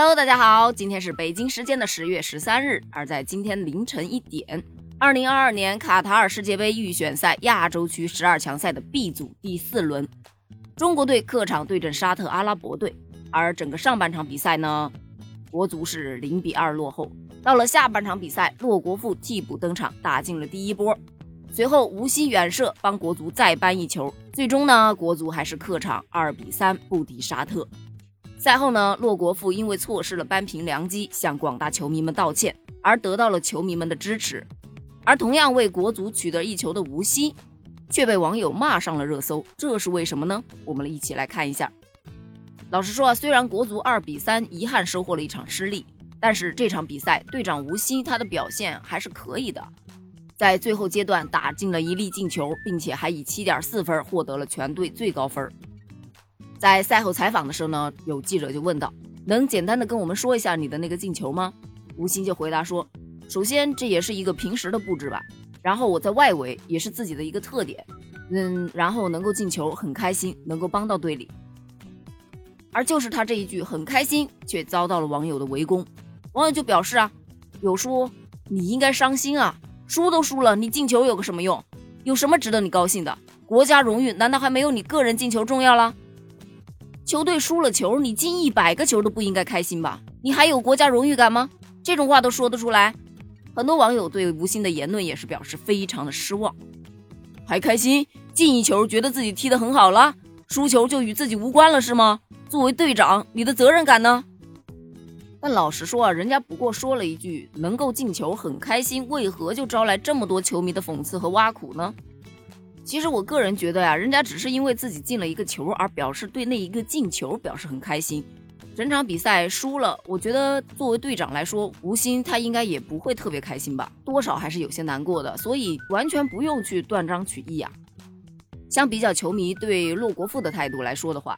Hello，大家好，今天是北京时间的十月十三日，而在今天凌晨一点，二零二二年卡塔尔世界杯预选赛亚洲区十二强赛的 B 组第四轮，中国队客场对阵沙特阿拉伯队，而整个上半场比赛呢，国足是零比二落后。到了下半场比赛，洛国富替补登场，打进了第一波，随后无锡远射帮国足再扳一球，最终呢，国足还是客场二比三不敌沙特。赛后呢，洛国富因为错失了扳平良机，向广大球迷们道歉，而得到了球迷们的支持。而同样为国足取得一球的吴曦，却被网友骂上了热搜，这是为什么呢？我们一起来看一下。老实说啊，虽然国足二比三遗憾收获了一场失利，但是这场比赛队长吴曦他的表现还是可以的，在最后阶段打进了一粒进球，并且还以七点四分获得了全队最高分。在赛后采访的时候呢，有记者就问到：“能简单的跟我们说一下你的那个进球吗？”吴昕就回答说：“首先这也是一个平时的布置吧，然后我在外围也是自己的一个特点，嗯，然后能够进球很开心，能够帮到队里。”而就是他这一句很开心，却遭到了网友的围攻。网友就表示啊：“有说你应该伤心啊，输都输了，你进球有个什么用？有什么值得你高兴的？国家荣誉难道还没有你个人进球重要了？”球队输了球，你进一百个球都不应该开心吧？你还有国家荣誉感吗？这种话都说得出来？很多网友对吴昕的言论也是表示非常的失望。还开心进一球，觉得自己踢得很好了，输球就与自己无关了是吗？作为队长，你的责任感呢？但老实说啊，人家不过说了一句能够进球很开心，为何就招来这么多球迷的讽刺和挖苦呢？其实我个人觉得呀，人家只是因为自己进了一个球而表示对那一个进球表示很开心。整场比赛输了，我觉得作为队长来说，吴昕他应该也不会特别开心吧，多少还是有些难过的。所以完全不用去断章取义啊。相比较球迷对洛国富的态度来说的话，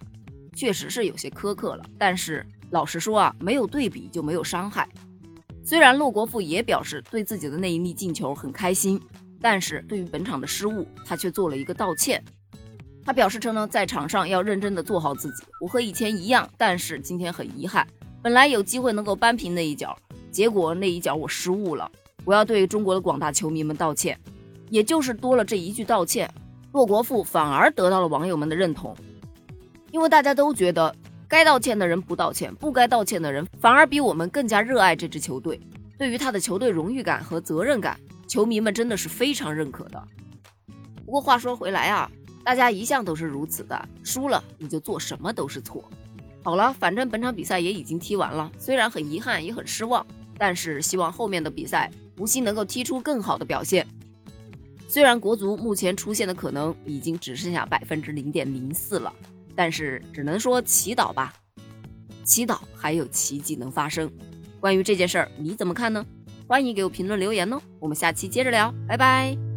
确实是有些苛刻了。但是老实说啊，没有对比就没有伤害。虽然洛国富也表示对自己的那一粒进球很开心。但是对于本场的失误，他却做了一个道歉。他表示称呢，在场上要认真的做好自己。我和以前一样，但是今天很遗憾，本来有机会能够扳平那一脚，结果那一脚我失误了。我要对中国的广大球迷们道歉。也就是多了这一句道歉，洛国富反而得到了网友们的认同，因为大家都觉得该道歉的人不道歉，不该道歉的人反而比我们更加热爱这支球队，对于他的球队荣誉感和责任感。球迷们真的是非常认可的。不过话说回来啊，大家一向都是如此的，输了你就做什么都是错。好了，反正本场比赛也已经踢完了，虽然很遗憾也很失望，但是希望后面的比赛吴昕能够踢出更好的表现。虽然国足目前出现的可能已经只剩下百分之零点零四了，但是只能说祈祷吧，祈祷还有奇迹能发生。关于这件事儿，你怎么看呢？欢迎给我评论留言哦，我们下期接着聊，拜拜。